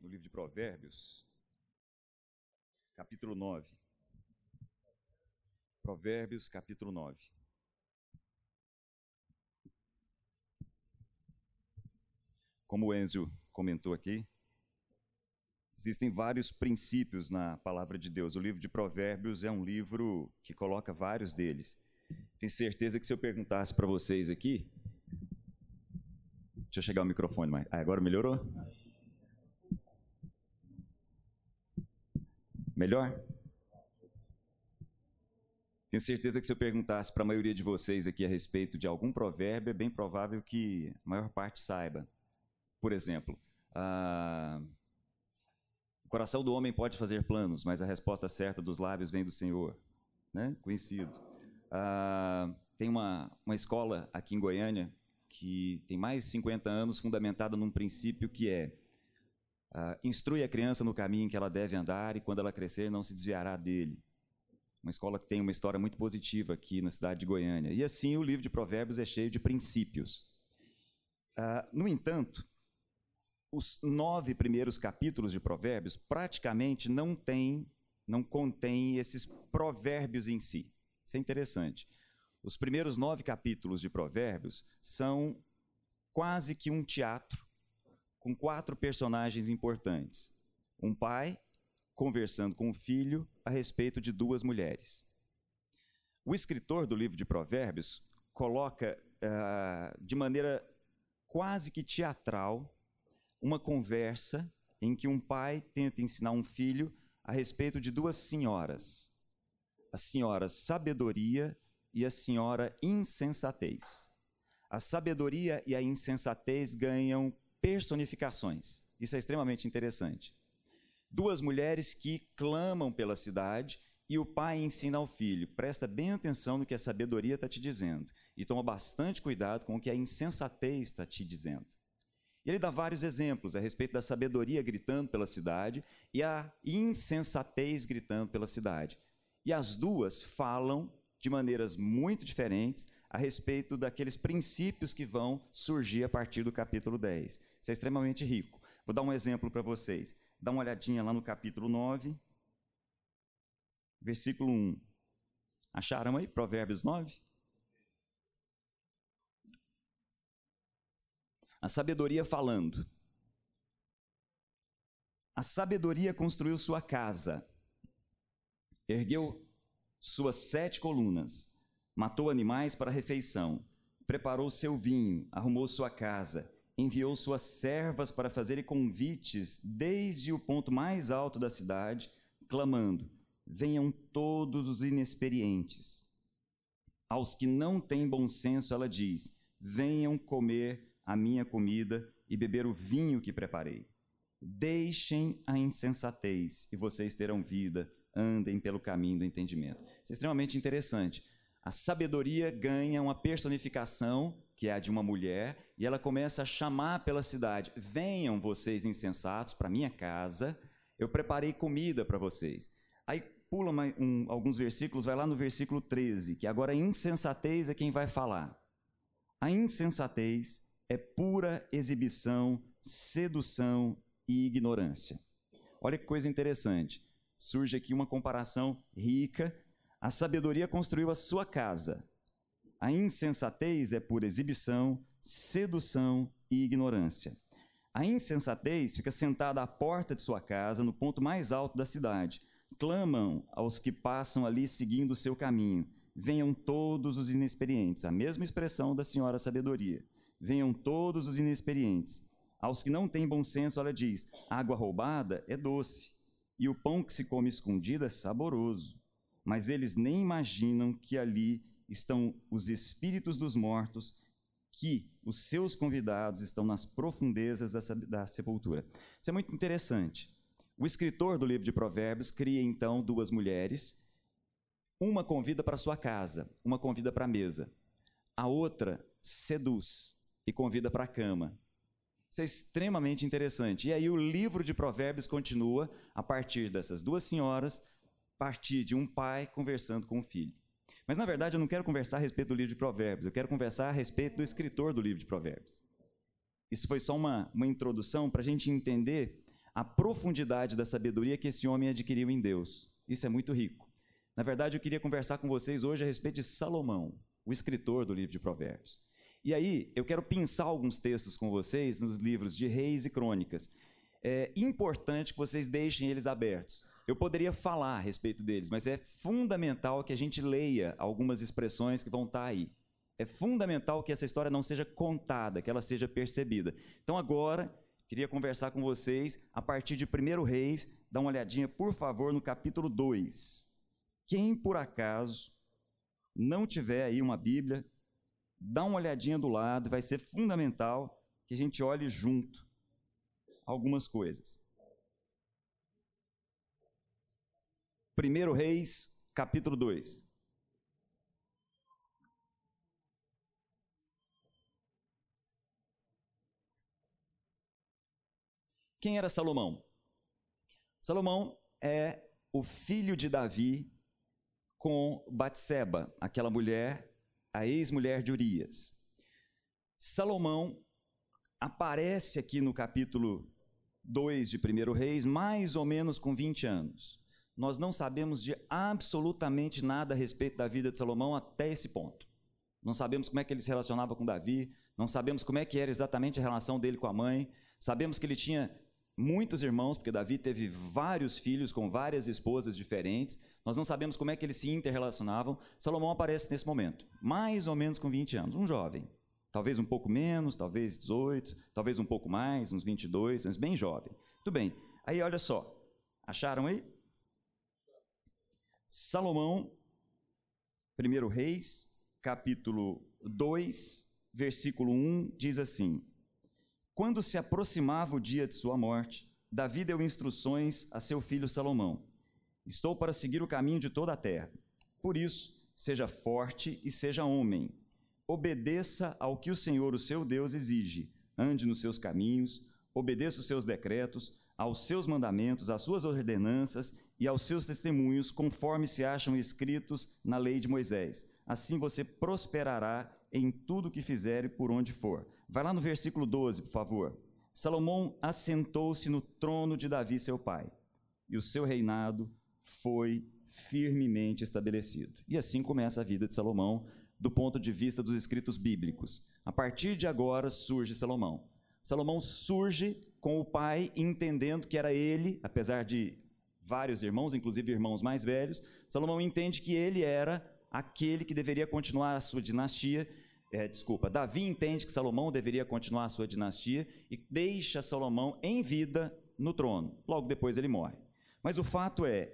no livro de Provérbios, capítulo 9. Provérbios, capítulo 9. Como o Enzo comentou aqui, existem vários princípios na palavra de Deus. O livro de Provérbios é um livro que coloca vários deles. Tenho certeza que se eu perguntasse para vocês aqui, Deixa eu chegar o microfone mais. Ah, agora melhorou? Melhor? Tenho certeza que se eu perguntasse para a maioria de vocês aqui a respeito de algum provérbio, é bem provável que a maior parte saiba. Por exemplo, ah, o coração do homem pode fazer planos, mas a resposta certa dos lábios vem do Senhor. Né? Conhecido. Ah, tem uma, uma escola aqui em Goiânia que tem mais de 50 anos, fundamentada num princípio que é uh, instrui a criança no caminho que ela deve andar e quando ela crescer não se desviará dele. Uma escola que tem uma história muito positiva aqui na cidade de Goiânia. E assim o livro de Provérbios é cheio de princípios. Uh, no entanto, os nove primeiros capítulos de Provérbios praticamente não têm, não contêm esses provérbios em si. Isso é interessante. Os primeiros nove capítulos de Provérbios são quase que um teatro com quatro personagens importantes. Um pai conversando com o filho a respeito de duas mulheres. O escritor do livro de Provérbios coloca uh, de maneira quase que teatral uma conversa em que um pai tenta ensinar um filho a respeito de duas senhoras. A senhora sabedoria e a senhora insensatez. A sabedoria e a insensatez ganham personificações. Isso é extremamente interessante. Duas mulheres que clamam pela cidade e o pai ensina ao filho: presta bem atenção no que a sabedoria está te dizendo e toma bastante cuidado com o que a insensatez está te dizendo. E ele dá vários exemplos a respeito da sabedoria gritando pela cidade e a insensatez gritando pela cidade. E as duas falam de maneiras muito diferentes a respeito daqueles princípios que vão surgir a partir do capítulo 10. Isso é extremamente rico. Vou dar um exemplo para vocês. Dá uma olhadinha lá no capítulo 9, versículo 1. Acharam aí Provérbios 9? A sabedoria falando. A sabedoria construiu sua casa, ergueu suas sete colunas, matou animais para refeição, preparou seu vinho, arrumou sua casa, enviou suas servas para fazerem convites desde o ponto mais alto da cidade, clamando: Venham todos os inexperientes. Aos que não têm bom senso, ela diz: Venham comer a minha comida e beber o vinho que preparei. Deixem a insensatez e vocês terão vida andem pelo caminho do entendimento. Isso é extremamente interessante. A sabedoria ganha uma personificação, que é a de uma mulher, e ela começa a chamar pela cidade: venham vocês insensatos para minha casa, eu preparei comida para vocês. Aí pula um, alguns versículos, vai lá no versículo 13, que agora a insensatez é quem vai falar. A insensatez é pura exibição, sedução e ignorância. Olha que coisa interessante surge aqui uma comparação rica. A sabedoria construiu a sua casa. A insensatez é por exibição, sedução e ignorância. A insensatez fica sentada à porta de sua casa, no ponto mais alto da cidade. Clamam aos que passam ali seguindo o seu caminho. Venham todos os inexperientes. A mesma expressão da senhora sabedoria. Venham todos os inexperientes. Aos que não têm bom senso, ela diz: água roubada é doce e o pão que se come escondido é saboroso, mas eles nem imaginam que ali estão os espíritos dos mortos, que os seus convidados estão nas profundezas da, da sepultura. Isso é muito interessante. O escritor do livro de Provérbios cria então duas mulheres, uma convida para sua casa, uma convida para a mesa, a outra seduz e convida para a cama. Isso é extremamente interessante. E aí o livro de Provérbios continua a partir dessas duas senhoras, partir de um pai conversando com o filho. Mas na verdade eu não quero conversar a respeito do livro de Provérbios, eu quero conversar a respeito do escritor do livro de Provérbios. isso foi só uma, uma introdução para a gente entender a profundidade da sabedoria que esse homem adquiriu em Deus. Isso é muito rico. Na verdade, eu queria conversar com vocês hoje a respeito de Salomão, o escritor do livro de Provérbios. E aí, eu quero pensar alguns textos com vocês nos livros de Reis e Crônicas. É importante que vocês deixem eles abertos. Eu poderia falar a respeito deles, mas é fundamental que a gente leia algumas expressões que vão estar aí. É fundamental que essa história não seja contada, que ela seja percebida. Então agora, queria conversar com vocês a partir de 1 Reis, dá uma olhadinha, por favor, no capítulo 2. Quem por acaso não tiver aí uma Bíblia, dá uma olhadinha do lado, vai ser fundamental que a gente olhe junto algumas coisas. 1 Reis, capítulo 2. Quem era Salomão? Salomão é o filho de Davi com Batseba, aquela mulher, a ex-mulher de Urias. Salomão aparece aqui no capítulo 2 de 1 Reis, mais ou menos com 20 anos. Nós não sabemos de absolutamente nada a respeito da vida de Salomão até esse ponto. Não sabemos como é que ele se relacionava com Davi, não sabemos como é que era exatamente a relação dele com a mãe. Sabemos que ele tinha muitos irmãos, porque Davi teve vários filhos com várias esposas diferentes. Nós não sabemos como é que eles se interrelacionavam. Salomão aparece nesse momento, mais ou menos com 20 anos, um jovem. Talvez um pouco menos, talvez 18, talvez um pouco mais, uns 22, mas bem jovem. Tudo bem. Aí olha só. Acharam aí? Salomão, 1 Reis, capítulo 2, versículo 1, diz assim: quando se aproximava o dia de sua morte, Davi deu instruções a seu filho Salomão: Estou para seguir o caminho de toda a terra. Por isso, seja forte e seja homem. Obedeça ao que o Senhor, o seu Deus, exige. Ande nos seus caminhos, obedeça os seus decretos, aos seus mandamentos, às suas ordenanças e aos seus testemunhos, conforme se acham escritos na lei de Moisés. Assim você prosperará em tudo que fizer e por onde for. Vai lá no versículo 12, por favor. Salomão assentou-se no trono de Davi, seu pai, e o seu reinado foi firmemente estabelecido. E assim começa a vida de Salomão, do ponto de vista dos escritos bíblicos. A partir de agora surge Salomão. Salomão surge com o pai entendendo que era ele, apesar de vários irmãos, inclusive irmãos mais velhos, Salomão entende que ele era aquele que deveria continuar a sua dinastia. É, desculpa, Davi entende que Salomão deveria continuar a sua dinastia e deixa Salomão em vida no trono. Logo depois ele morre. Mas o fato é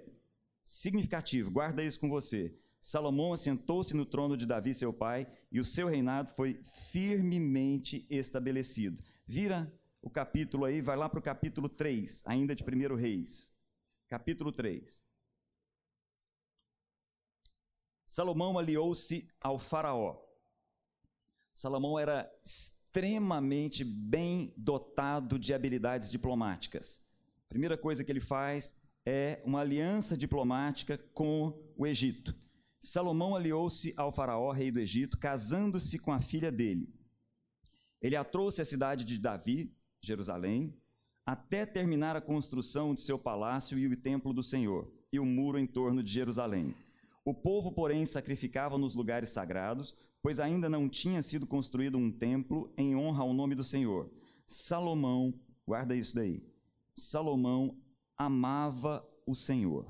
significativo, guarda isso com você. Salomão assentou-se no trono de Davi, seu pai, e o seu reinado foi firmemente estabelecido. Vira o capítulo aí, vai lá para o capítulo 3, ainda de 1 Reis. Capítulo 3. Salomão aliou-se ao Faraó. Salomão era extremamente bem dotado de habilidades diplomáticas. A primeira coisa que ele faz é uma aliança diplomática com o Egito. Salomão aliou-se ao Faraó, rei do Egito, casando-se com a filha dele. Ele a trouxe à cidade de Davi, Jerusalém, até terminar a construção de seu palácio e o templo do Senhor, e o muro em torno de Jerusalém. O povo, porém, sacrificava nos lugares sagrados, pois ainda não tinha sido construído um templo em honra ao nome do Senhor. Salomão, guarda isso daí. Salomão amava o Senhor.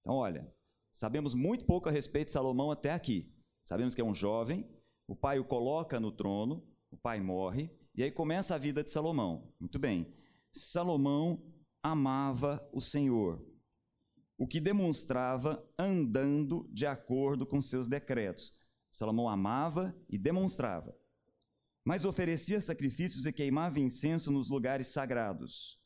Então, olha, sabemos muito pouco a respeito de Salomão até aqui. Sabemos que é um jovem, o pai o coloca no trono, o pai morre, e aí começa a vida de Salomão. Muito bem. Salomão amava o Senhor o que demonstrava andando de acordo com seus decretos. Salomão amava e demonstrava, mas oferecia sacrifícios e queimava incenso nos lugares sagrados.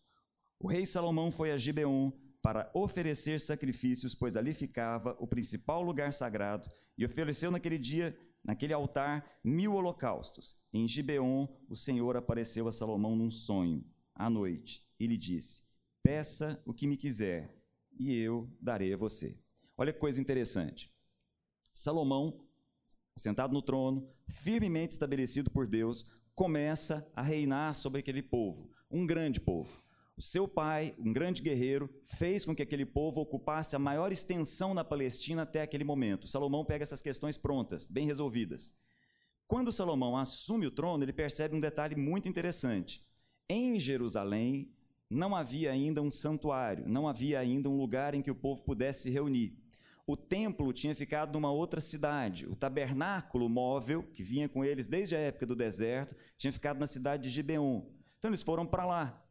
O rei Salomão foi a Gibeon para oferecer sacrifícios, pois ali ficava o principal lugar sagrado, e ofereceu naquele dia, naquele altar, mil holocaustos. Em Gibeon, o Senhor apareceu a Salomão num sonho, à noite, e lhe disse: Peça o que me quiser, e eu darei a você. Olha que coisa interessante. Salomão, sentado no trono, firmemente estabelecido por Deus, começa a reinar sobre aquele povo, um grande povo. O seu pai, um grande guerreiro, fez com que aquele povo ocupasse a maior extensão na Palestina até aquele momento. Salomão pega essas questões prontas, bem resolvidas. Quando Salomão assume o trono, ele percebe um detalhe muito interessante. Em Jerusalém não havia ainda um santuário, não havia ainda um lugar em que o povo pudesse se reunir. O templo tinha ficado numa outra cidade. O tabernáculo móvel, que vinha com eles desde a época do deserto, tinha ficado na cidade de Gibeon. Então eles foram para lá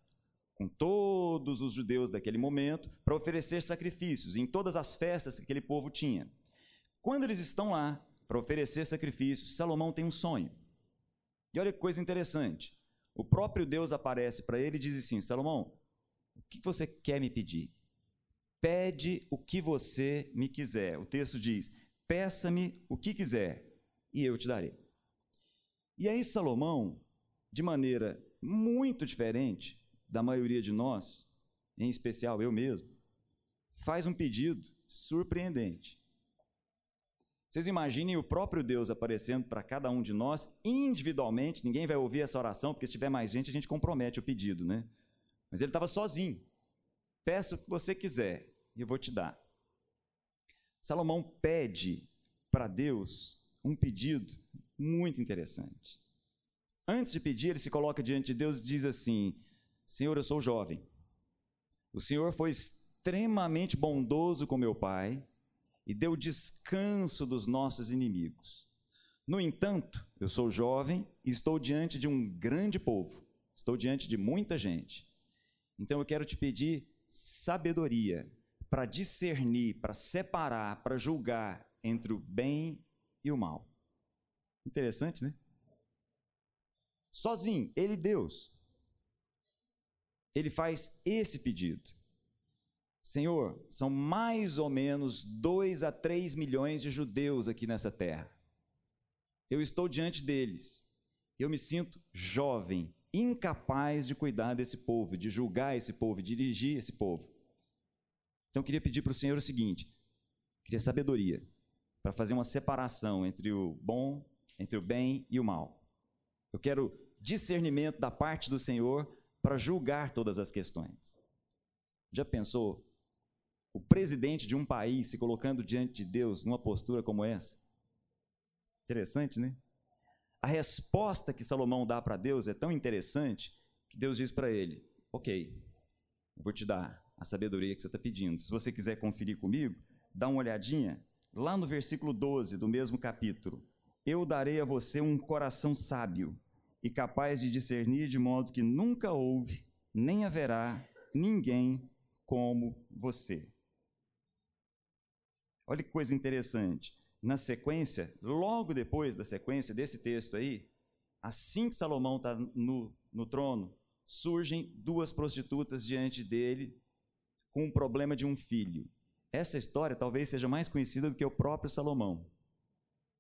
com todos os judeus daquele momento para oferecer sacrifícios em todas as festas que aquele povo tinha. Quando eles estão lá para oferecer sacrifícios, Salomão tem um sonho. E olha que coisa interessante. O próprio Deus aparece para ele e diz assim: Salomão, o que você quer me pedir? Pede o que você me quiser. O texto diz: Peça-me o que quiser e eu te darei. E aí, Salomão, de maneira muito diferente, da maioria de nós, em especial eu mesmo, faz um pedido surpreendente. Vocês imaginem o próprio Deus aparecendo para cada um de nós individualmente. Ninguém vai ouvir essa oração, porque se tiver mais gente, a gente compromete o pedido, né? Mas ele estava sozinho. Peça o que você quiser e eu vou te dar. Salomão pede para Deus um pedido muito interessante. Antes de pedir, ele se coloca diante de Deus e diz assim: Senhor, eu sou jovem. O Senhor foi extremamente bondoso com meu pai e deu descanso dos nossos inimigos. No entanto, eu sou jovem e estou diante de um grande povo, estou diante de muita gente. Então eu quero te pedir sabedoria para discernir, para separar, para julgar entre o bem e o mal. Interessante, né? Sozinho, ele Deus ele faz esse pedido. Senhor, são mais ou menos 2 a 3 milhões de judeus aqui nessa terra. Eu estou diante deles. Eu me sinto jovem, incapaz de cuidar desse povo, de julgar esse povo, de dirigir esse povo. Então eu queria pedir para o Senhor o seguinte: queria sabedoria para fazer uma separação entre o bom, entre o bem e o mal. Eu quero discernimento da parte do Senhor para julgar todas as questões. Já pensou o presidente de um país se colocando diante de Deus numa postura como essa? Interessante, né? A resposta que Salomão dá para Deus é tão interessante que Deus diz para ele: Ok, vou te dar a sabedoria que você está pedindo. Se você quiser conferir comigo, dá uma olhadinha lá no versículo 12 do mesmo capítulo. Eu darei a você um coração sábio e capaz de discernir de modo que nunca houve, nem haverá ninguém como você. Olha que coisa interessante. Na sequência, logo depois da sequência desse texto aí, assim que Salomão está no, no trono, surgem duas prostitutas diante dele com o problema de um filho. Essa história talvez seja mais conhecida do que o próprio Salomão.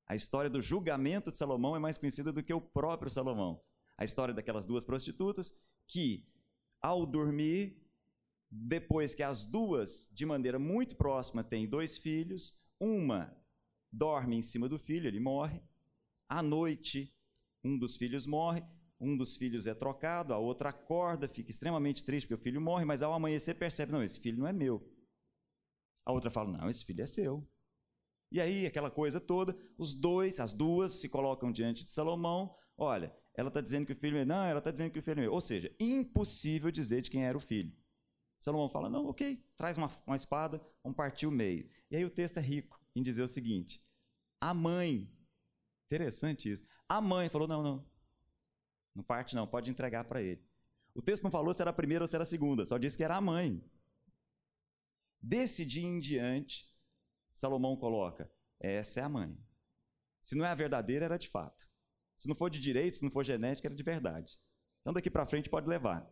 A história do julgamento de Salomão é mais conhecida do que o próprio Salomão. A história daquelas duas prostitutas que, ao dormir, depois que as duas, de maneira muito próxima, têm dois filhos, uma dorme em cima do filho, ele morre. À noite, um dos filhos morre, um dos filhos é trocado, a outra acorda, fica extremamente triste porque o filho morre, mas ao amanhecer percebe: não, esse filho não é meu. A outra fala: não, esse filho é seu. E aí, aquela coisa toda, os dois, as duas se colocam diante de Salomão. Olha, ela está dizendo que o filho é. Não, ela está dizendo que o filho é meu. Ou seja, impossível dizer de quem era o filho. Salomão fala: não, ok, traz uma, uma espada, vamos partir o meio. E aí o texto é rico em dizer o seguinte: a mãe, interessante isso, a mãe falou: não, não, não parte não, pode entregar para ele. O texto não falou se era a primeira ou se era a segunda, só disse que era a mãe. Desse dia em diante, Salomão coloca: essa é a mãe. Se não é a verdadeira, era de fato. Se não for de direito, se não for genética, era de verdade. Então daqui para frente pode levar.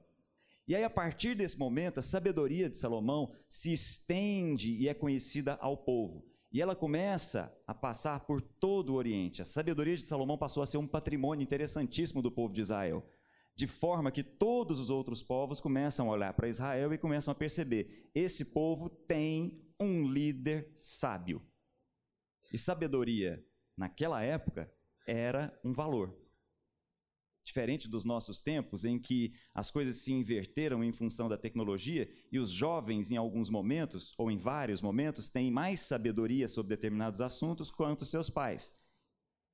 E aí, a partir desse momento, a sabedoria de Salomão se estende e é conhecida ao povo. E ela começa a passar por todo o Oriente. A sabedoria de Salomão passou a ser um patrimônio interessantíssimo do povo de Israel. De forma que todos os outros povos começam a olhar para Israel e começam a perceber: esse povo tem um líder sábio. E sabedoria, naquela época, era um valor. diferente dos nossos tempos, em que as coisas se inverteram em função da tecnologia e os jovens, em alguns momentos, ou em vários momentos, têm mais sabedoria sobre determinados assuntos quanto seus pais.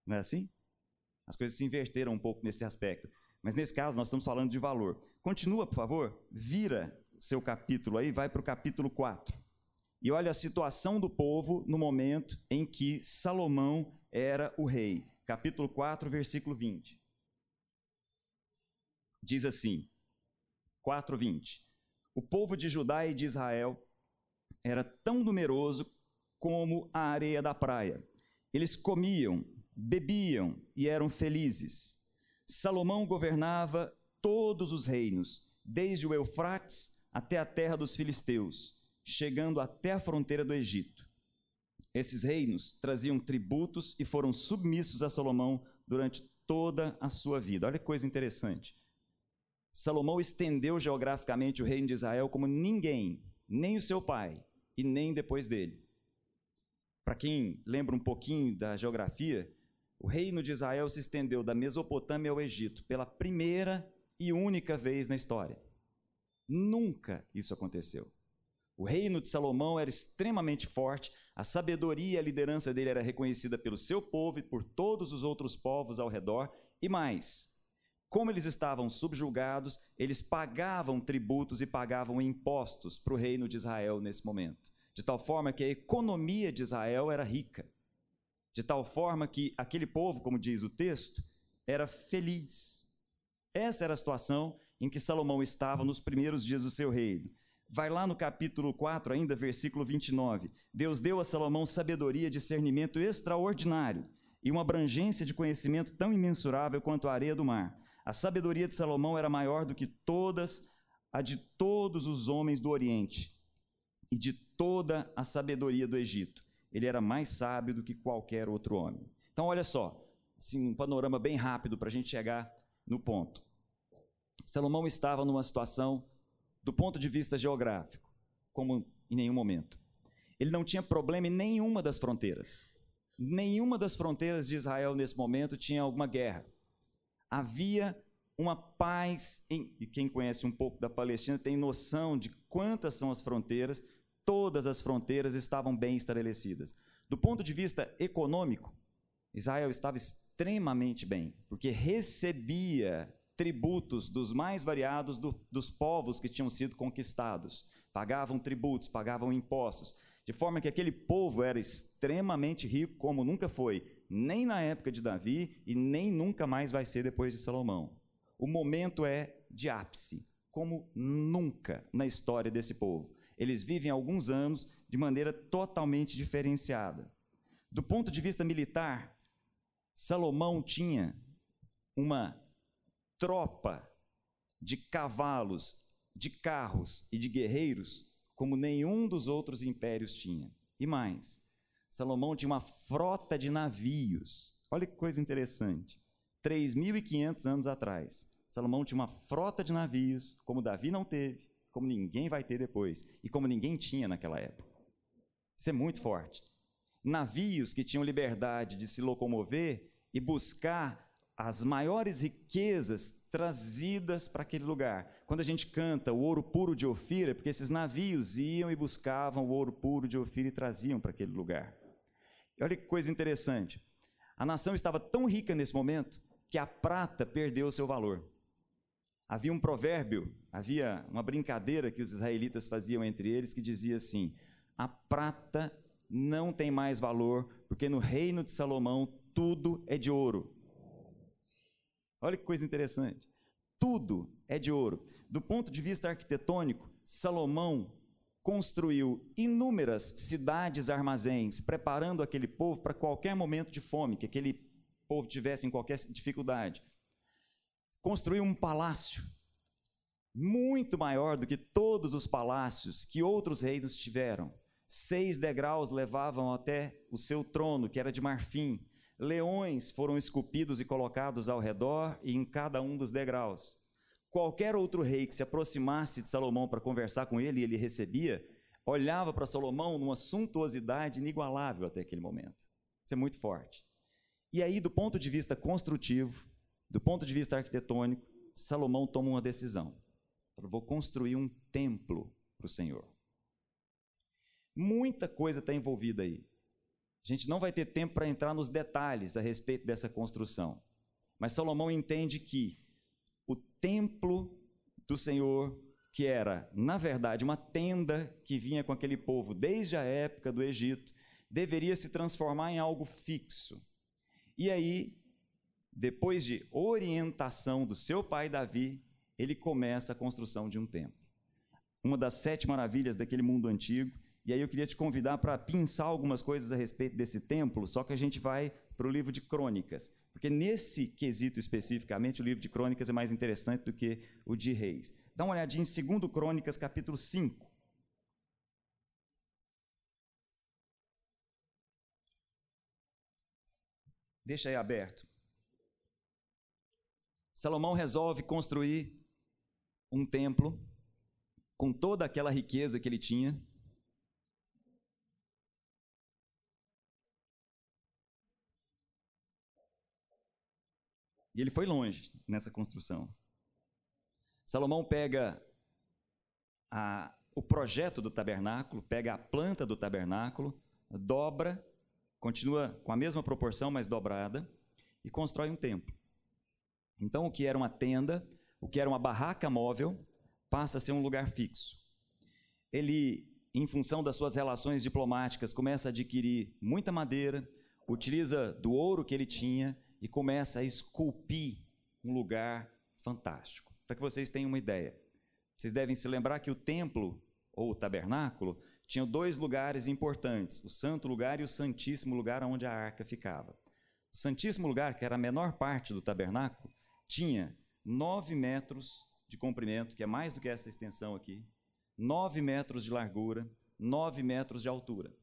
Não é assim? As coisas se inverteram um pouco nesse aspecto. Mas nesse caso, nós estamos falando de valor. Continua, por favor, vira seu capítulo aí, vai para o capítulo 4. E olha a situação do povo no momento em que Salomão era o rei. Capítulo 4, versículo 20. Diz assim: 4:20. O povo de Judá e de Israel era tão numeroso como a areia da praia. Eles comiam, bebiam e eram felizes. Salomão governava todos os reinos, desde o Eufrates até a terra dos filisteus, chegando até a fronteira do Egito. Esses reinos traziam tributos e foram submissos a Salomão durante toda a sua vida. Olha que coisa interessante. Salomão estendeu geograficamente o reino de Israel como ninguém, nem o seu pai e nem depois dele. Para quem lembra um pouquinho da geografia, o reino de Israel se estendeu da Mesopotâmia ao Egito pela primeira e única vez na história. Nunca isso aconteceu. O reino de Salomão era extremamente forte, a sabedoria e a liderança dele era reconhecida pelo seu povo e por todos os outros povos ao redor, e mais, como eles estavam subjugados, eles pagavam tributos e pagavam impostos para o reino de Israel nesse momento, de tal forma que a economia de Israel era rica de tal forma que aquele povo, como diz o texto, era feliz. Essa era a situação em que Salomão estava nos primeiros dias do seu reino. Vai lá no capítulo 4, ainda, versículo 29. Deus deu a Salomão sabedoria e discernimento extraordinário e uma abrangência de conhecimento tão imensurável quanto a areia do mar. A sabedoria de Salomão era maior do que todas a de todos os homens do Oriente e de toda a sabedoria do Egito ele era mais sábio do que qualquer outro homem. Então, olha só, assim, um panorama bem rápido para a gente chegar no ponto. Salomão estava numa situação, do ponto de vista geográfico, como em nenhum momento. Ele não tinha problema em nenhuma das fronteiras. Nenhuma das fronteiras de Israel nesse momento tinha alguma guerra. Havia uma paz, em, e quem conhece um pouco da Palestina tem noção de quantas são as fronteiras, todas as fronteiras estavam bem estabelecidas. Do ponto de vista econômico, Israel estava extremamente bem, porque recebia tributos dos mais variados do, dos povos que tinham sido conquistados. Pagavam tributos, pagavam impostos, de forma que aquele povo era extremamente rico, como nunca foi, nem na época de Davi e nem nunca mais vai ser depois de Salomão. O momento é de ápice, como nunca na história desse povo eles vivem alguns anos de maneira totalmente diferenciada. Do ponto de vista militar, Salomão tinha uma tropa de cavalos, de carros e de guerreiros como nenhum dos outros impérios tinha. E mais, Salomão tinha uma frota de navios. Olha que coisa interessante. 3.500 anos atrás, Salomão tinha uma frota de navios, como Davi não teve, como ninguém vai ter depois e como ninguém tinha naquela época. Isso é muito forte. Navios que tinham liberdade de se locomover e buscar as maiores riquezas trazidas para aquele lugar. Quando a gente canta o ouro puro de Ofira, é porque esses navios iam e buscavam o ouro puro de Ofira e traziam para aquele lugar. E olha que coisa interessante. A nação estava tão rica nesse momento que a prata perdeu o seu valor. Havia um provérbio, havia uma brincadeira que os israelitas faziam entre eles que dizia assim: a prata não tem mais valor, porque no reino de Salomão tudo é de ouro. Olha que coisa interessante. Tudo é de ouro. Do ponto de vista arquitetônico, Salomão construiu inúmeras cidades armazéns, preparando aquele povo para qualquer momento de fome que aquele povo tivesse em qualquer dificuldade construiu um palácio muito maior do que todos os palácios que outros reinos tiveram. Seis degraus levavam até o seu trono, que era de marfim. Leões foram esculpidos e colocados ao redor e em cada um dos degraus. Qualquer outro rei que se aproximasse de Salomão para conversar com ele ele recebia, olhava para Salomão numa suntuosidade inigualável até aquele momento. Isso é muito forte. E aí, do ponto de vista construtivo, Do ponto de vista arquitetônico, Salomão toma uma decisão. vou construir um templo para o Senhor. Muita coisa está envolvida aí. A gente não vai ter tempo para entrar nos detalhes a respeito dessa construção. Mas Salomão entende que o templo do Senhor, que era, na verdade, uma tenda que vinha com aquele povo desde a época do Egito, deveria se transformar em algo fixo. E aí, depois de orientação do seu pai Davi, ele começa a construção de um templo. Uma das sete maravilhas daquele mundo antigo. E aí eu queria te convidar para pensar algumas coisas a respeito desse templo, só que a gente vai para o livro de Crônicas, porque nesse quesito especificamente o livro de Crônicas é mais interessante do que o de Reis. Dá uma olhadinha em 2 Crônicas, capítulo 5. Deixa aí aberto. Salomão resolve construir um templo com toda aquela riqueza que ele tinha. E ele foi longe nessa construção. Salomão pega a, o projeto do tabernáculo, pega a planta do tabernáculo, dobra, continua com a mesma proporção, mas dobrada, e constrói um templo. Então, o que era uma tenda, o que era uma barraca móvel, passa a ser um lugar fixo. Ele, em função das suas relações diplomáticas, começa a adquirir muita madeira, utiliza do ouro que ele tinha e começa a esculpir um lugar fantástico. Para que vocês tenham uma ideia. Vocês devem se lembrar que o templo, ou o tabernáculo, tinha dois lugares importantes: o santo lugar e o santíssimo lugar onde a arca ficava. O santíssimo lugar, que era a menor parte do tabernáculo, tinha 9 metros de comprimento, que é mais do que essa extensão aqui, 9 metros de largura, 9 metros de altura.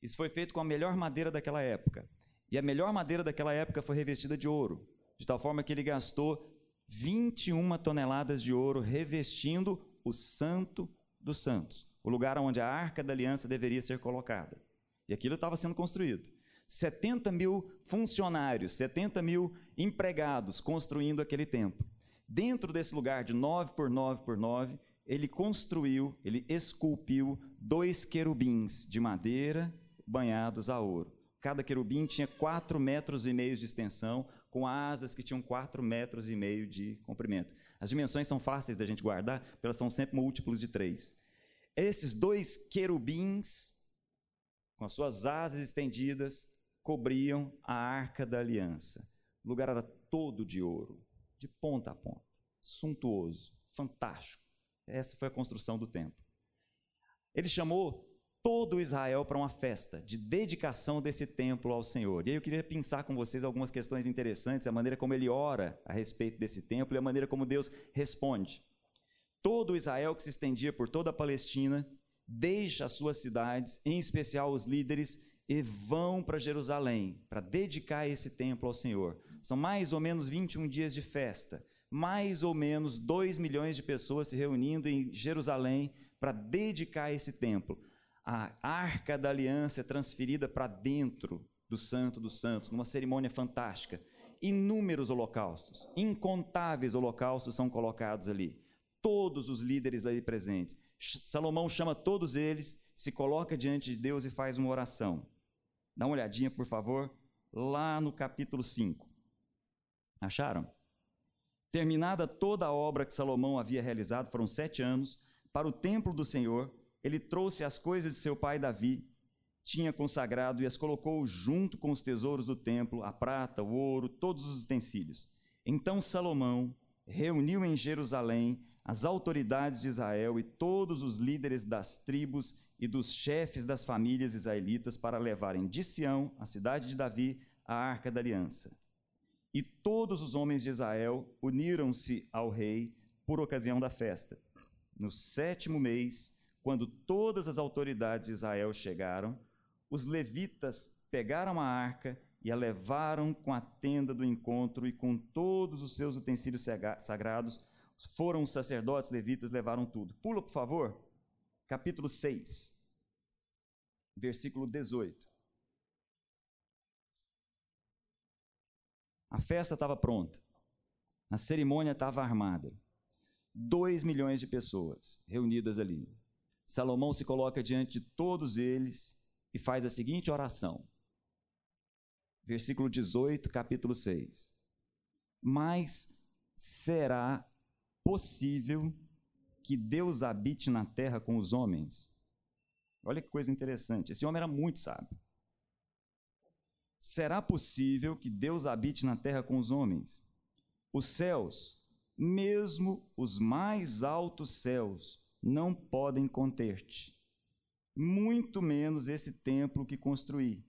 Isso foi feito com a melhor madeira daquela época. E a melhor madeira daquela época foi revestida de ouro, de tal forma que ele gastou 21 toneladas de ouro revestindo o Santo dos Santos, o lugar onde a arca da aliança deveria ser colocada. E aquilo estava sendo construído. 70 mil funcionários, 70 mil empregados construindo aquele templo. Dentro desse lugar de 9 por 9 por 9, ele construiu, ele esculpiu dois querubins de madeira banhados a ouro. Cada querubim tinha 4 metros e meio de extensão, com asas que tinham 4 metros e meio de comprimento. As dimensões são fáceis da gente guardar, porque elas são sempre múltiplos de 3. Esses dois querubins, com as suas asas estendidas, cobriam a arca da aliança. O lugar era todo de ouro, de ponta a ponta, suntuoso, fantástico. Essa foi a construção do templo. Ele chamou todo Israel para uma festa de dedicação desse templo ao Senhor. E aí eu queria pensar com vocês algumas questões interessantes, a maneira como ele ora a respeito desse templo e a maneira como Deus responde. Todo Israel que se estendia por toda a Palestina deixa as suas cidades, em especial os líderes, e vão para Jerusalém para dedicar esse templo ao Senhor. São mais ou menos 21 dias de festa, mais ou menos 2 milhões de pessoas se reunindo em Jerusalém para dedicar esse templo. A arca da aliança é transferida para dentro do Santo dos Santos, numa cerimônia fantástica. Inúmeros holocaustos, incontáveis holocaustos são colocados ali. Todos os líderes ali presentes. Salomão chama todos eles, se coloca diante de Deus e faz uma oração. Dá uma olhadinha, por favor, lá no capítulo 5. Acharam? Terminada toda a obra que Salomão havia realizado, foram sete anos, para o templo do Senhor, ele trouxe as coisas de seu pai Davi, tinha consagrado e as colocou junto com os tesouros do templo, a prata, o ouro, todos os utensílios. Então Salomão reuniu em Jerusalém as autoridades de Israel e todos os líderes das tribos e dos chefes das famílias israelitas para levarem de Sião, a cidade de Davi, a arca da aliança. E todos os homens de Israel uniram-se ao rei por ocasião da festa. No sétimo mês, quando todas as autoridades de Israel chegaram, os levitas pegaram a arca e a levaram com a tenda do encontro e com todos os seus utensílios sagrados. Foram os sacerdotes levitas, levaram tudo. Pula, por favor capítulo 6, versículo 18. A festa estava pronta. A cerimônia estava armada. Dois milhões de pessoas reunidas ali. Salomão se coloca diante de todos eles e faz a seguinte oração. Versículo 18, capítulo 6. Mas será possível que Deus habite na terra com os homens? Olha que coisa interessante. Esse homem era muito sábio. Será possível que Deus habite na terra com os homens? Os céus, mesmo os mais altos céus, não podem conter-te, muito menos esse templo que construí.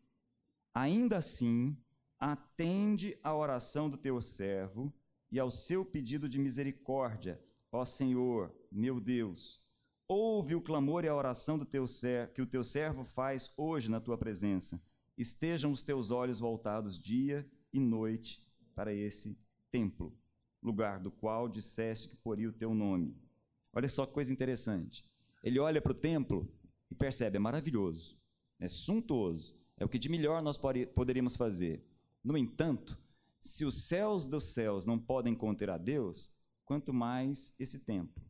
Ainda assim, atende à oração do teu servo e ao seu pedido de misericórdia, ó Senhor, meu Deus. Ouve o clamor e a oração do teu ser, que o teu servo faz hoje na tua presença. Estejam os teus olhos voltados dia e noite para esse templo, lugar do qual disseste que poria o teu nome. Olha só que coisa interessante. Ele olha para o templo e percebe, é maravilhoso, é suntuoso, é o que de melhor nós poderíamos fazer. No entanto, se os céus dos céus não podem conter a Deus, quanto mais esse templo.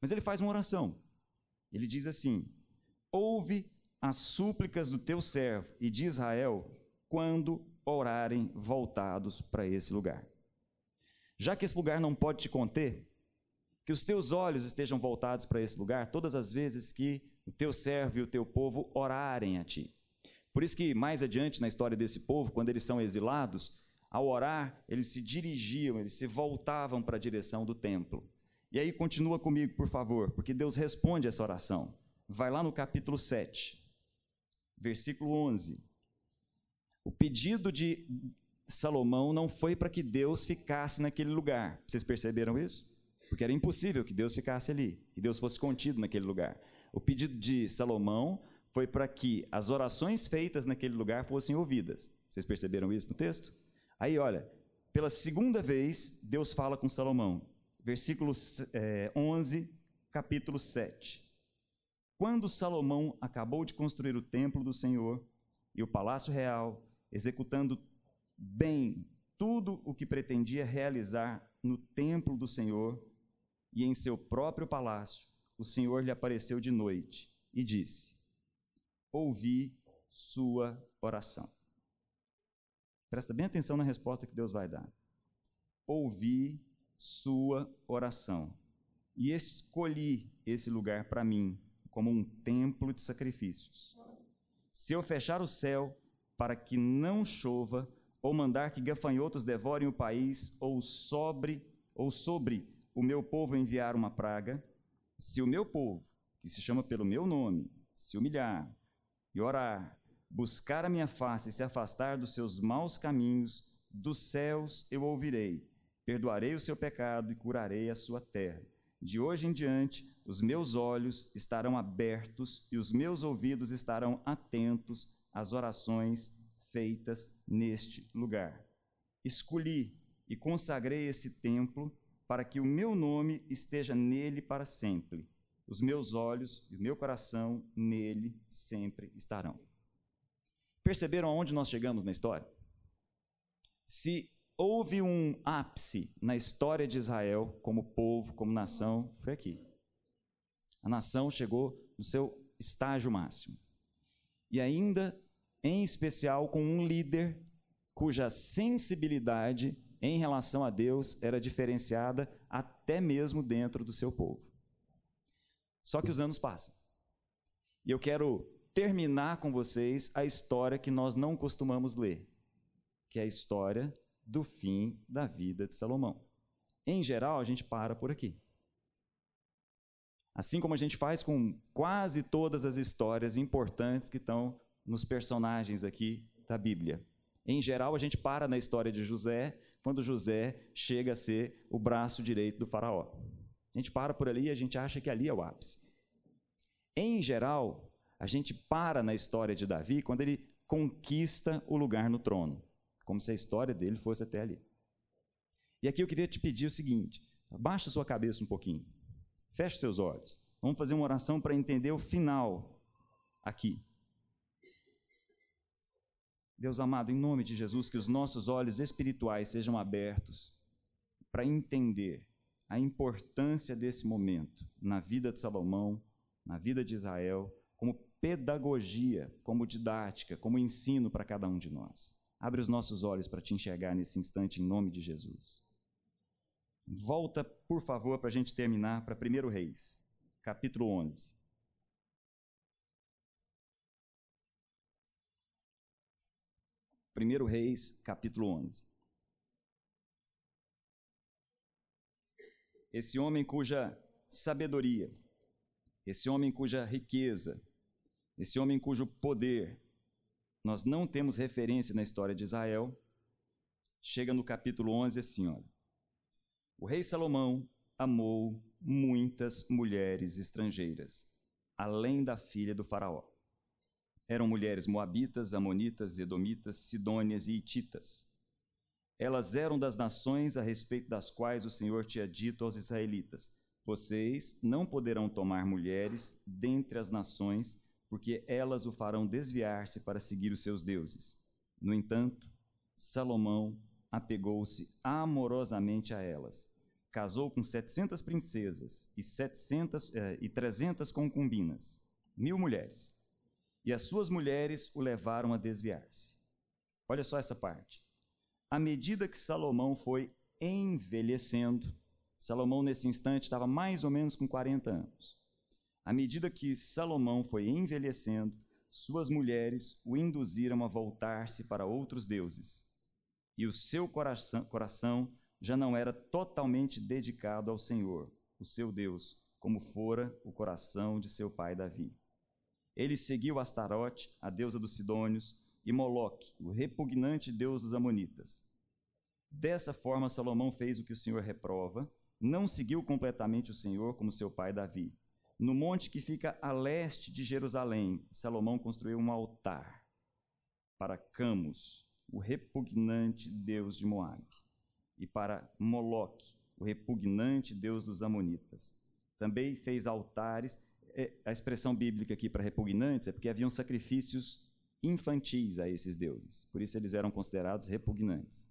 Mas ele faz uma oração. Ele diz assim: Ouve as súplicas do teu servo e de Israel quando orarem voltados para esse lugar. Já que esse lugar não pode te conter, que os teus olhos estejam voltados para esse lugar todas as vezes que o teu servo e o teu povo orarem a ti. Por isso que mais adiante na história desse povo, quando eles são exilados, ao orar, eles se dirigiam, eles se voltavam para a direção do templo. E aí continua comigo, por favor, porque Deus responde essa oração. Vai lá no capítulo 7, versículo 11. O pedido de Salomão não foi para que Deus ficasse naquele lugar. Vocês perceberam isso? Porque era impossível que Deus ficasse ali, que Deus fosse contido naquele lugar. O pedido de Salomão foi para que as orações feitas naquele lugar fossem ouvidas. Vocês perceberam isso no texto? Aí, olha, pela segunda vez, Deus fala com Salomão. Versículo é, 11, capítulo 7. Quando Salomão acabou de construir o templo do Senhor e o palácio real, executando bem tudo o que pretendia realizar no templo do Senhor, e em seu próprio palácio, o Senhor lhe apareceu de noite e disse: Ouvi sua oração. Presta bem atenção na resposta que Deus vai dar. Ouvi sua oração e escolhi esse lugar para mim como um templo de sacrifícios. Se eu fechar o céu para que não chova, ou mandar que gafanhotos devorem o país, ou sobre ou sobre o meu povo enviar uma praga, se o meu povo, que se chama pelo meu nome, se humilhar e orar, buscar a minha face e se afastar dos seus maus caminhos, dos céus eu ouvirei, perdoarei o seu pecado e curarei a sua terra. De hoje em diante, os meus olhos estarão abertos e os meus ouvidos estarão atentos às orações feitas neste lugar. Escolhi e consagrei esse templo para que o meu nome esteja nele para sempre. Os meus olhos e o meu coração nele sempre estarão. Perceberam aonde nós chegamos na história? Se houve um ápice na história de Israel, como povo, como nação, foi aqui. A nação chegou no seu estágio máximo. E ainda, em especial, com um líder cuja sensibilidade em relação a Deus era diferenciada até mesmo dentro do seu povo. Só que os anos passam. E eu quero terminar com vocês a história que nós não costumamos ler, que é a história do fim da vida de Salomão. Em geral, a gente para por aqui. Assim como a gente faz com quase todas as histórias importantes que estão nos personagens aqui da Bíblia. Em geral, a gente para na história de José quando José chega a ser o braço direito do faraó. A gente para por ali e a gente acha que ali é o ápice. Em geral, a gente para na história de Davi quando ele conquista o lugar no trono, como se a história dele fosse até ali. E aqui eu queria te pedir o seguinte: abaixa sua cabeça um pouquinho, feche seus olhos. Vamos fazer uma oração para entender o final aqui. Deus amado, em nome de Jesus, que os nossos olhos espirituais sejam abertos para entender a importância desse momento na vida de Salomão, na vida de Israel, como pedagogia, como didática, como ensino para cada um de nós. Abre os nossos olhos para te enxergar nesse instante, em nome de Jesus. Volta, por favor, para a gente terminar para 1 Reis, capítulo 11. Primeiro Reis, capítulo 11. Esse homem cuja sabedoria, esse homem cuja riqueza, esse homem cujo poder nós não temos referência na história de Israel, chega no capítulo 11 assim, olha. O rei Salomão amou muitas mulheres estrangeiras, além da filha do faraó. Eram mulheres moabitas, amonitas, edomitas, sidônias e ititas. Elas eram das nações a respeito das quais o Senhor tinha dito aos israelitas: Vocês não poderão tomar mulheres dentre as nações, porque elas o farão desviar-se para seguir os seus deuses. No entanto, Salomão apegou-se amorosamente a elas. Casou com setecentas princesas e, 700, eh, e trezentas concubinas, mil mulheres. E as suas mulheres o levaram a desviar-se. Olha só essa parte. À medida que Salomão foi envelhecendo, Salomão nesse instante estava mais ou menos com 40 anos. À medida que Salomão foi envelhecendo, suas mulheres o induziram a voltar-se para outros deuses e o seu coração, coração já não era totalmente dedicado ao Senhor, o seu Deus, como fora o coração de seu pai Davi. Ele seguiu Astarote, a deusa dos Sidônios, e Moloque, o repugnante deus dos Amonitas. Dessa forma, Salomão fez o que o Senhor reprova, não seguiu completamente o Senhor como seu pai Davi. No monte que fica a leste de Jerusalém, Salomão construiu um altar para Camus, o repugnante deus de Moabe, e para Moloque, o repugnante deus dos Amonitas. Também fez altares. É, a expressão bíblica aqui para repugnantes é porque haviam sacrifícios infantis a esses deuses, por isso eles eram considerados repugnantes.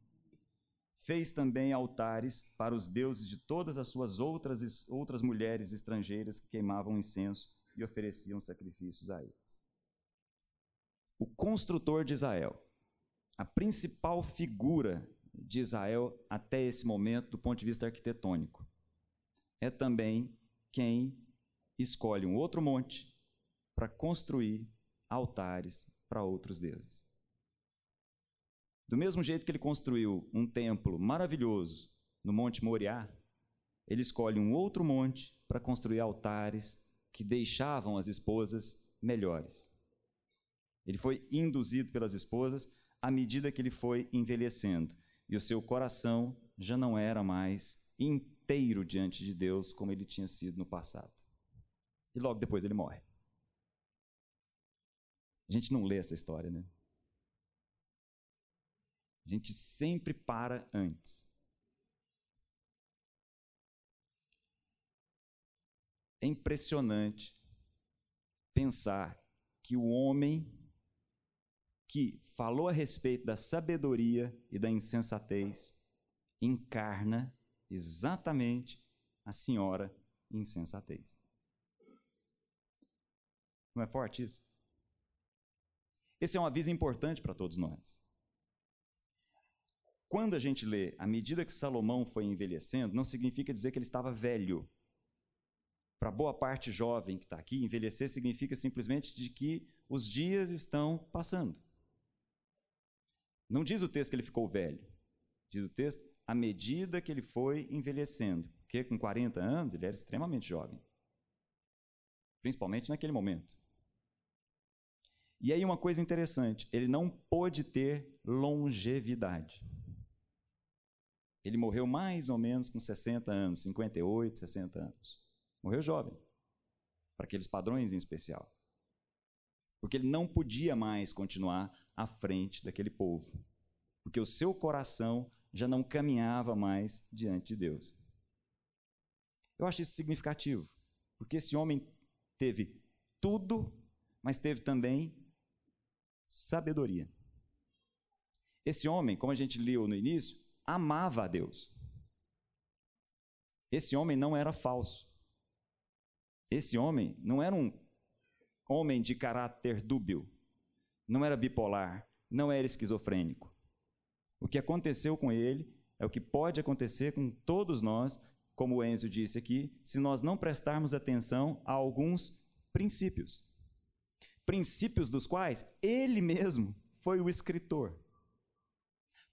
Fez também altares para os deuses de todas as suas outras, outras mulheres estrangeiras que queimavam incenso e ofereciam sacrifícios a eles. O construtor de Israel a principal figura de Israel até esse momento, do ponto de vista arquitetônico. É também quem escolhe um outro monte para construir altares para outros deuses. Do mesmo jeito que ele construiu um templo maravilhoso no Monte Moriá, ele escolhe um outro monte para construir altares que deixavam as esposas melhores. Ele foi induzido pelas esposas à medida que ele foi envelhecendo e o seu coração já não era mais inteiro diante de Deus como ele tinha sido no passado. E logo depois ele morre. A gente não lê essa história, né? A gente sempre para antes. É impressionante pensar que o homem que falou a respeito da sabedoria e da insensatez, encarna exatamente a senhora insensatez. Não é forte isso? Esse é um aviso importante para todos nós. Quando a gente lê, à medida que Salomão foi envelhecendo, não significa dizer que ele estava velho. Para boa parte jovem que está aqui, envelhecer significa simplesmente de que os dias estão passando. Não diz o texto que ele ficou velho. Diz o texto, à medida que ele foi envelhecendo. Porque com 40 anos ele era extremamente jovem. Principalmente naquele momento. E aí uma coisa interessante, ele não pôde ter longevidade. Ele morreu mais ou menos com 60 anos, 58, 60 anos. Morreu jovem, para aqueles padrões em especial. Porque ele não podia mais continuar à frente daquele povo, porque o seu coração já não caminhava mais diante de Deus. Eu acho isso significativo, porque esse homem teve tudo, mas teve também sabedoria. Esse homem, como a gente leu no início, amava a Deus. Esse homem não era falso. Esse homem não era um homem de caráter dúbio, não era bipolar, não era esquizofrênico. O que aconteceu com ele é o que pode acontecer com todos nós, como o Enzo disse aqui, se nós não prestarmos atenção a alguns princípios. Princípios dos quais ele mesmo foi o escritor.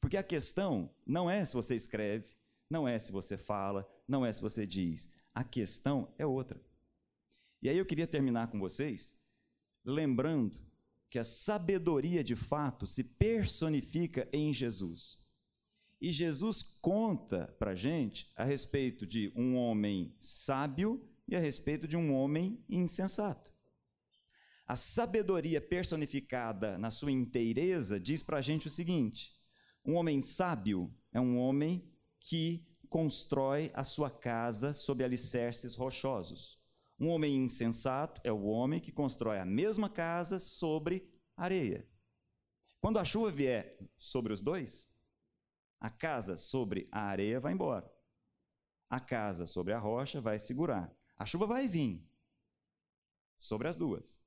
Porque a questão não é se você escreve, não é se você fala, não é se você diz. A questão é outra. E aí eu queria terminar com vocês lembrando que a sabedoria de fato se personifica em Jesus. E Jesus conta para gente a respeito de um homem sábio e a respeito de um homem insensato. A sabedoria personificada na sua inteireza diz para a gente o seguinte: um homem sábio é um homem que constrói a sua casa sob alicerces rochosos. Um homem insensato é o homem que constrói a mesma casa sobre areia. Quando a chuva vier sobre os dois, a casa sobre a areia vai embora. A casa sobre a rocha vai segurar. A chuva vai vir sobre as duas.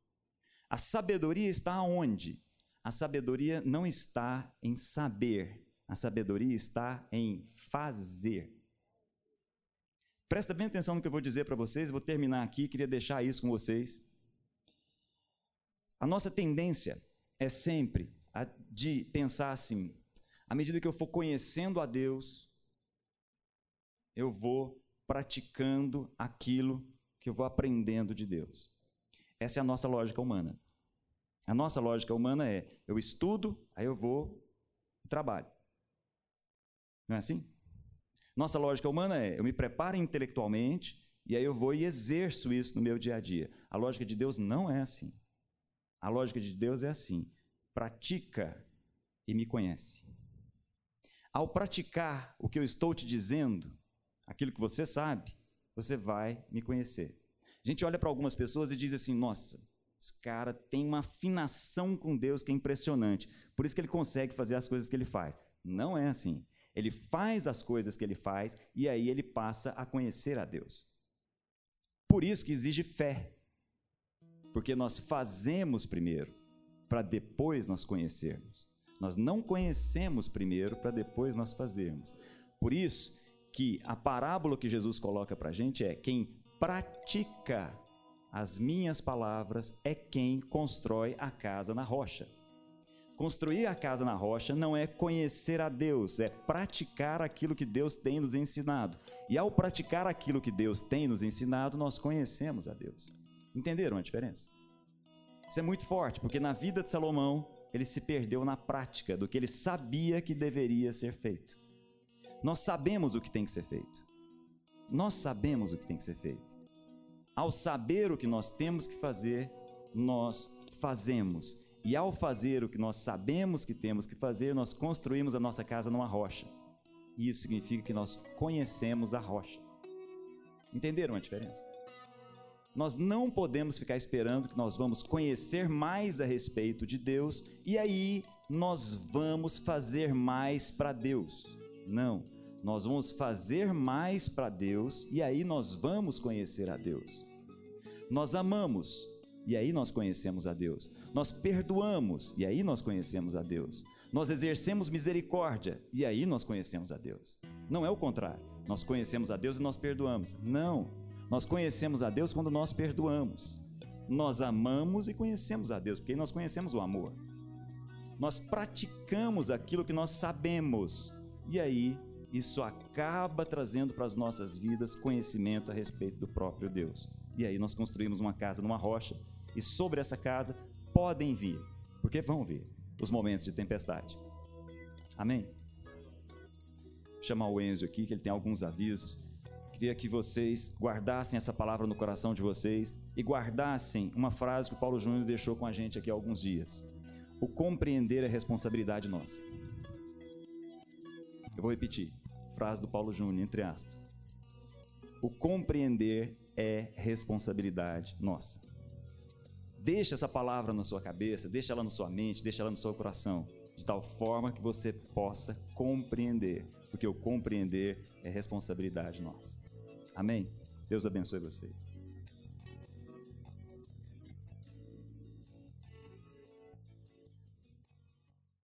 A sabedoria está onde? A sabedoria não está em saber, a sabedoria está em fazer. Presta bem atenção no que eu vou dizer para vocês, vou terminar aqui, queria deixar isso com vocês. A nossa tendência é sempre a de pensar assim: à medida que eu for conhecendo a Deus, eu vou praticando aquilo que eu vou aprendendo de Deus. Essa é a nossa lógica humana. A nossa lógica humana é: eu estudo, aí eu vou e trabalho. Não é assim? Nossa lógica humana é: eu me preparo intelectualmente e aí eu vou e exerço isso no meu dia a dia. A lógica de Deus não é assim. A lógica de Deus é assim: pratica e me conhece. Ao praticar o que eu estou te dizendo, aquilo que você sabe, você vai me conhecer. A gente olha para algumas pessoas e diz assim: nossa, esse cara tem uma afinação com Deus que é impressionante. Por isso que ele consegue fazer as coisas que ele faz. Não é assim. Ele faz as coisas que ele faz e aí ele passa a conhecer a Deus. Por isso que exige fé. Porque nós fazemos primeiro, para depois nós conhecermos. Nós não conhecemos primeiro para depois nós fazermos. Por isso que a parábola que Jesus coloca para a gente é: quem pratica as minhas palavras é quem constrói a casa na rocha. Construir a casa na rocha não é conhecer a Deus, é praticar aquilo que Deus tem nos ensinado. E ao praticar aquilo que Deus tem nos ensinado, nós conhecemos a Deus. Entenderam a diferença? Isso é muito forte, porque na vida de Salomão, ele se perdeu na prática do que ele sabia que deveria ser feito. Nós sabemos o que tem que ser feito. Nós sabemos o que tem que ser feito. Ao saber o que nós temos que fazer, nós fazemos. E ao fazer o que nós sabemos que temos que fazer, nós construímos a nossa casa numa rocha. E isso significa que nós conhecemos a rocha. Entenderam a diferença? Nós não podemos ficar esperando que nós vamos conhecer mais a respeito de Deus e aí nós vamos fazer mais para Deus. Não, nós vamos fazer mais para Deus e aí nós vamos conhecer a Deus. Nós amamos e aí nós conhecemos a Deus. Nós perdoamos e aí nós conhecemos a Deus. Nós exercemos misericórdia e aí nós conhecemos a Deus. Não é o contrário. Nós conhecemos a Deus e nós perdoamos. Não. Nós conhecemos a Deus quando nós perdoamos. Nós amamos e conhecemos a Deus, porque nós conhecemos o amor. Nós praticamos aquilo que nós sabemos. E aí isso acaba trazendo para as nossas vidas conhecimento a respeito do próprio Deus. E aí nós construímos uma casa numa rocha, e sobre essa casa podem vir, porque vão vir os momentos de tempestade. Amém? Vou chamar o Enzo aqui, que ele tem alguns avisos. Queria que vocês guardassem essa palavra no coração de vocês e guardassem uma frase que o Paulo Júnior deixou com a gente aqui há alguns dias. O compreender é responsabilidade nossa. Eu vou repetir. Frase do Paulo Júnior, entre aspas. O compreender é responsabilidade nossa. Deixa essa palavra na sua cabeça, deixa ela na sua mente, deixa ela no seu coração, de tal forma que você possa compreender, porque o compreender é responsabilidade nossa. Amém? Deus abençoe vocês.